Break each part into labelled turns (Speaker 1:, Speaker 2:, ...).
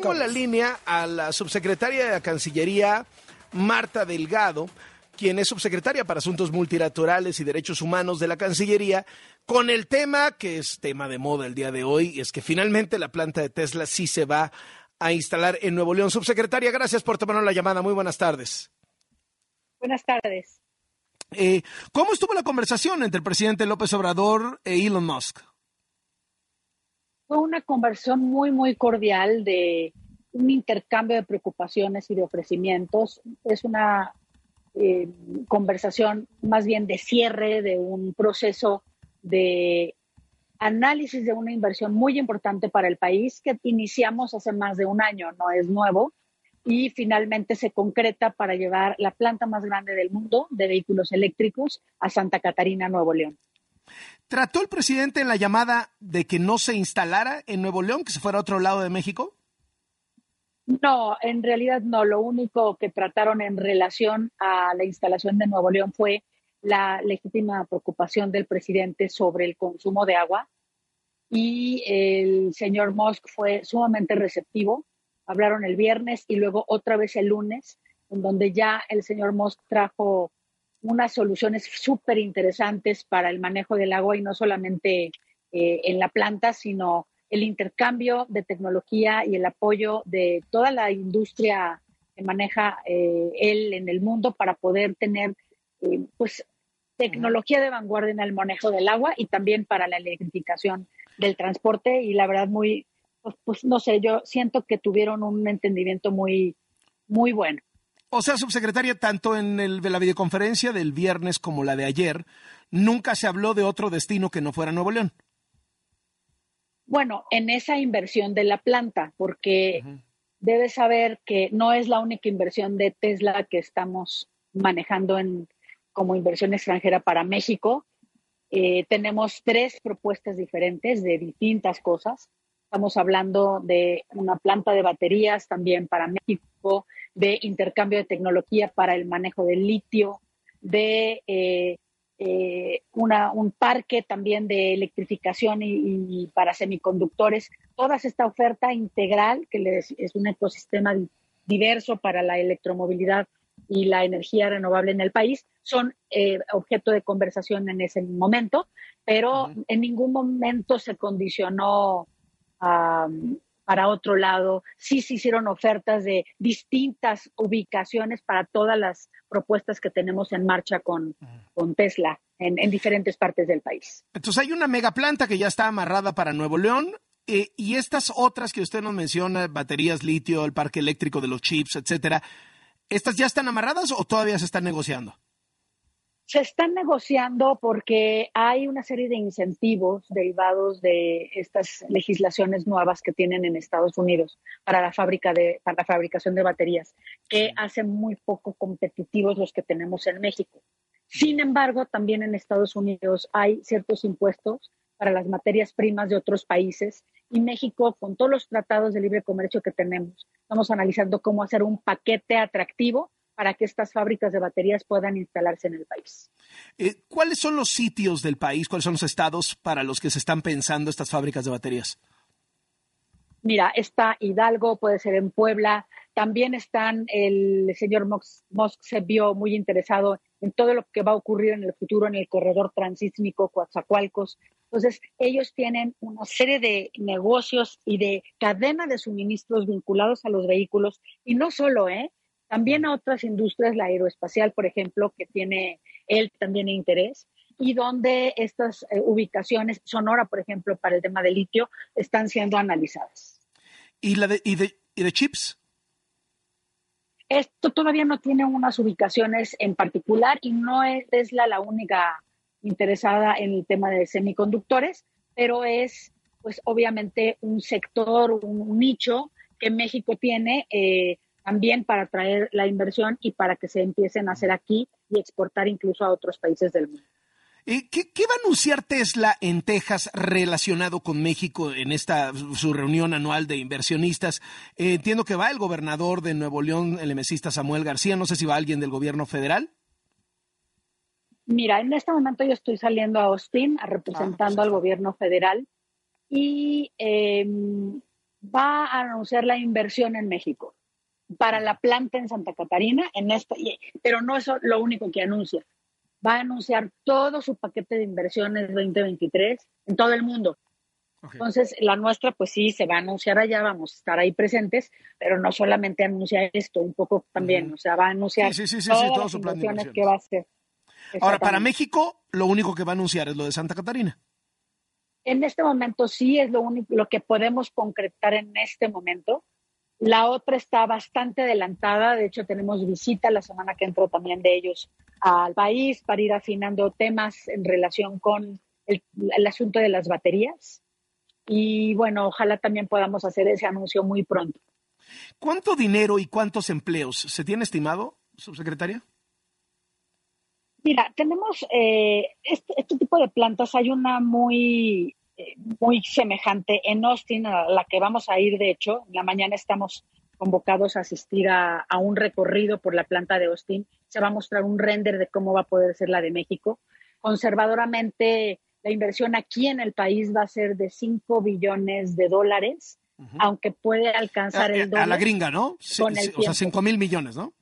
Speaker 1: tengo en la línea a la subsecretaria de la Cancillería, Marta Delgado, quien es subsecretaria para Asuntos Multilaterales y Derechos Humanos de la Cancillería, con el tema que es tema de moda el día de hoy, y es que finalmente la planta de Tesla sí se va a instalar en Nuevo León. Subsecretaria, gracias por tomarnos la llamada. Muy buenas tardes.
Speaker 2: Buenas tardes.
Speaker 1: Eh, ¿Cómo estuvo la conversación entre el presidente López Obrador e Elon Musk?
Speaker 2: Fue una conversación muy, muy cordial de un intercambio de preocupaciones y de ofrecimientos. Es una eh, conversación más bien de cierre de un proceso de análisis de una inversión muy importante para el país que iniciamos hace más de un año, no es nuevo, y finalmente se concreta para llevar la planta más grande del mundo de vehículos eléctricos a Santa Catarina, Nuevo León.
Speaker 1: ¿Trató el presidente en la llamada de que no se instalara en Nuevo León, que se fuera a otro lado de México?
Speaker 2: No, en realidad no. Lo único que trataron en relación a la instalación de Nuevo León fue la legítima preocupación del presidente sobre el consumo de agua y el señor Musk fue sumamente receptivo. Hablaron el viernes y luego otra vez el lunes, en donde ya el señor Musk trajo unas soluciones súper interesantes para el manejo del agua y no solamente eh, en la planta, sino el intercambio de tecnología y el apoyo de toda la industria que maneja eh, él en el mundo para poder tener eh, pues tecnología de vanguardia en el manejo del agua y también para la electrificación del transporte. Y la verdad muy pues, pues, no sé yo siento que tuvieron un entendimiento muy muy bueno
Speaker 1: o sea subsecretaria tanto en el, la videoconferencia del viernes como la de ayer nunca se habló de otro destino que no fuera Nuevo León
Speaker 2: bueno en esa inversión de la planta porque debes saber que no es la única inversión de Tesla que estamos manejando en como inversión extranjera para México. Eh, tenemos tres propuestas diferentes de distintas cosas. Estamos hablando de una planta de baterías también para México, de intercambio de tecnología para el manejo del litio, de eh, eh, una, un parque también de electrificación y, para semiconductores. Toda esta oferta integral, que es un ecosistema diverso para la electromovilidad y la energía renovable en el país son eh, objeto de conversación en ese momento, pero en ningún momento se condicionó para otro lado. Sí se hicieron ofertas de distintas ubicaciones para todas las propuestas que tenemos en marcha con, con Tesla en, en, diferentes partes del país.
Speaker 1: Entonces hay una mega planta que ya está amarrada para Nuevo León. Eh, y estas otras que usted nos menciona, baterías litio, el parque eléctrico de los chips, etcétera, ¿Estas ya están amarradas o todavía se están negociando?
Speaker 2: Se están negociando porque hay una serie de incentivos derivados de estas legislaciones nuevas que tienen en Estados Unidos para la fábrica de para la fabricación de baterías que hacen muy poco competitivos los que tenemos en México. Sin embargo, también en Estados Unidos hay ciertos impuestos para las materias primas de otros países y México, con todos los tratados de libre comercio que tenemos, estamos analizando cómo hacer un paquete atractivo para que estas fábricas de baterías puedan instalarse en el país.
Speaker 1: Eh, ¿Cuáles son los sitios del país, cuáles son los estados para los que se están pensando estas fábricas de baterías?
Speaker 2: Mira, está Hidalgo, puede ser en Puebla, también están, el señor Musk se vio muy interesado en todo lo que va a ocurrir en el futuro en el corredor transísmico Coatzacoalcos. Entonces, ellos tienen una serie de negocios y de cadena de suministros vinculados a los vehículos y no solo, ¿eh? También a otras industrias, la aeroespacial, por ejemplo, que tiene él también interés y donde estas eh, ubicaciones, Sonora, por ejemplo, para el tema de litio, están siendo analizadas.
Speaker 1: ¿Y, la de, y, de, y de chips?
Speaker 2: Esto todavía no tiene unas ubicaciones en particular y no es Tesla la única interesada en el tema de semiconductores, pero es pues obviamente un sector, un, nicho que México tiene eh, también para atraer la inversión y para que se empiecen a hacer aquí y exportar incluso a otros países del mundo.
Speaker 1: ¿Qué, va a anunciar Tesla en Texas relacionado con México en esta su reunión anual de inversionistas? Eh, entiendo que va el gobernador de Nuevo León, el emesista Samuel García. No sé si va alguien del gobierno federal.
Speaker 2: Mira, en este momento yo estoy saliendo a Austin representando ah, pues al gobierno federal y em, va a anunciar la inversión en México para la planta en Santa Catarina, en esta, pero no es lo único que anuncia. Va a anunciar todo su paquete de inversiones 2023 en todo el mundo. Entonces, la nuestra, pues sí, se va a anunciar allá, vamos a estar ahí presentes, pero no solamente anuncia esto, un poco también, o sea, va a anunciar
Speaker 1: sí, sí, sí, todas las
Speaker 2: su que va a hacer.
Speaker 1: Ahora, para México, lo único que va a anunciar es lo de Santa Catarina.
Speaker 2: En este momento sí es lo único, lo que podemos concretar en este momento. La otra está bastante adelantada, de hecho tenemos visita la semana que entró también de ellos al país para ir afinando temas en relación con el, el asunto de las baterías y bueno, ojalá también podamos hacer ese anuncio muy pronto.
Speaker 1: ¿Cuánto dinero y cuántos empleos se tiene estimado, subsecretaria?
Speaker 2: Mira, tenemos eh, este, este, tipo de plantas. Hay una muy, muy semejante en Austin, a la que vamos a ir, de hecho. En la mañana estamos convocados a asistir a, a, un recorrido por la planta de Austin. Se va a mostrar un render de cómo va a poder ser la de México. Conservadoramente la inversión aquí en el país va a ser de 5 billones de dólares, aunque puede alcanzar el doble.
Speaker 1: A la gringa, ¿no? o sea, 5 mil millones, ¿no?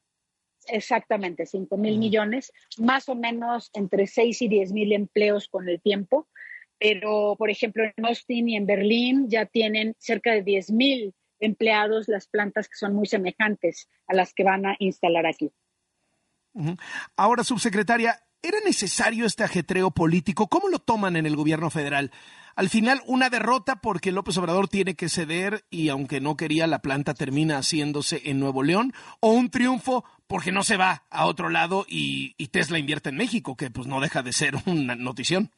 Speaker 2: Exactamente, 5 mil millones, más o menos entre 6 y 10 mil empleos con el tiempo. Pero, por ejemplo, en Austin y en Berlín ya tienen cerca de 10 mil empleados las plantas que son muy semejantes a las que van a instalar aquí.
Speaker 1: Ahora, subsecretaria, ¿Era necesario este ajetreo político? ¿Cómo lo toman en el gobierno federal? Al final, una derrota porque López Obrador tiene que ceder y aunque no quería, la planta termina haciéndose en Nuevo León, o un triunfo porque no se va a otro lado y, Tesla invierte en México, que pues no deja de ser una notición.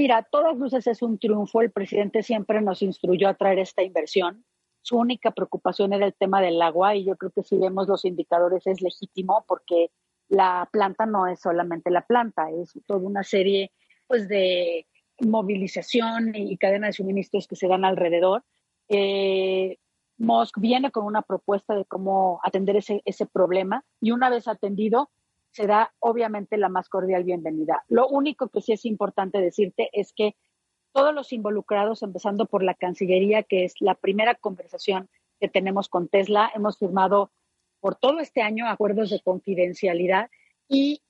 Speaker 2: Mira, a todas luces es un triunfo. El presidente siempre nos instruyó a traer esta inversión. Su única preocupación era el tema del agua y yo creo que si vemos los indicadores es legítimo porque la planta no es solamente la planta, es toda una serie pues, de movilización y cadena de suministros que se dan alrededor. Eh, Musk viene con una propuesta de cómo atender ese, ese problema y una vez atendido, se da obviamente la más cordial bienvenida. Lo único que sí es importante decirte es que todos los involucrados, empezando por la Cancillería, que es la primera conversación que tenemos con Tesla, hemos firmado por todo este año acuerdos de confidencialidad y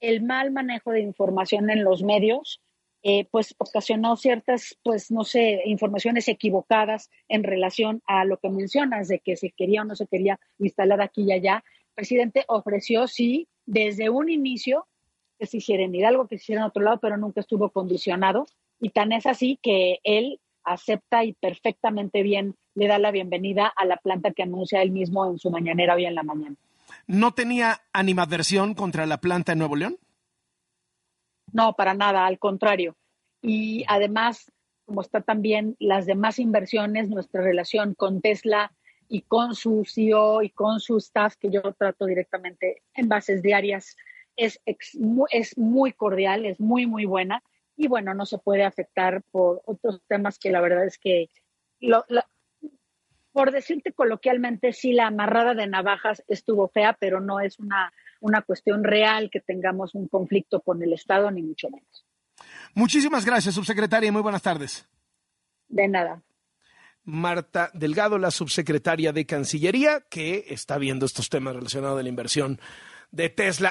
Speaker 2: el mal manejo de información en los medios, eh, pues ocasionó ciertas, pues no sé, informaciones equivocadas en relación a lo que mencionas de que se quería o no se quería instalar aquí y allá. El presidente ofreció, sí, desde un inicio que se hiciera en Hidalgo, que se hiciera en otro lado, pero nunca estuvo condicionado. Y tan es así que él acepta y perfectamente bien le da la bienvenida a la planta que anuncia él mismo en su mañanera hoy en la mañana.
Speaker 1: ¿No tenía animadversión contra la planta en Nuevo León?
Speaker 2: No, para nada, al contrario. Y además, como está también las demás inversiones, nuestra relación con Tesla y con su CEO y con su staff, que yo trato directamente en bases diarias, es, es muy cordial, es muy, muy buena y bueno, no se puede afectar por otros temas que la verdad es que, por decirte coloquialmente, sí, la amarrada de navajas estuvo fea, pero no es una, una cuestión real que tengamos un conflicto con el Estado, ni mucho menos.
Speaker 1: Muchísimas gracias, subsecretaria, y muy buenas tardes.
Speaker 2: De nada.
Speaker 1: Marta Delgado, la subsecretaria de Cancillería, que está viendo estos temas relacionados de la inversión de Tesla.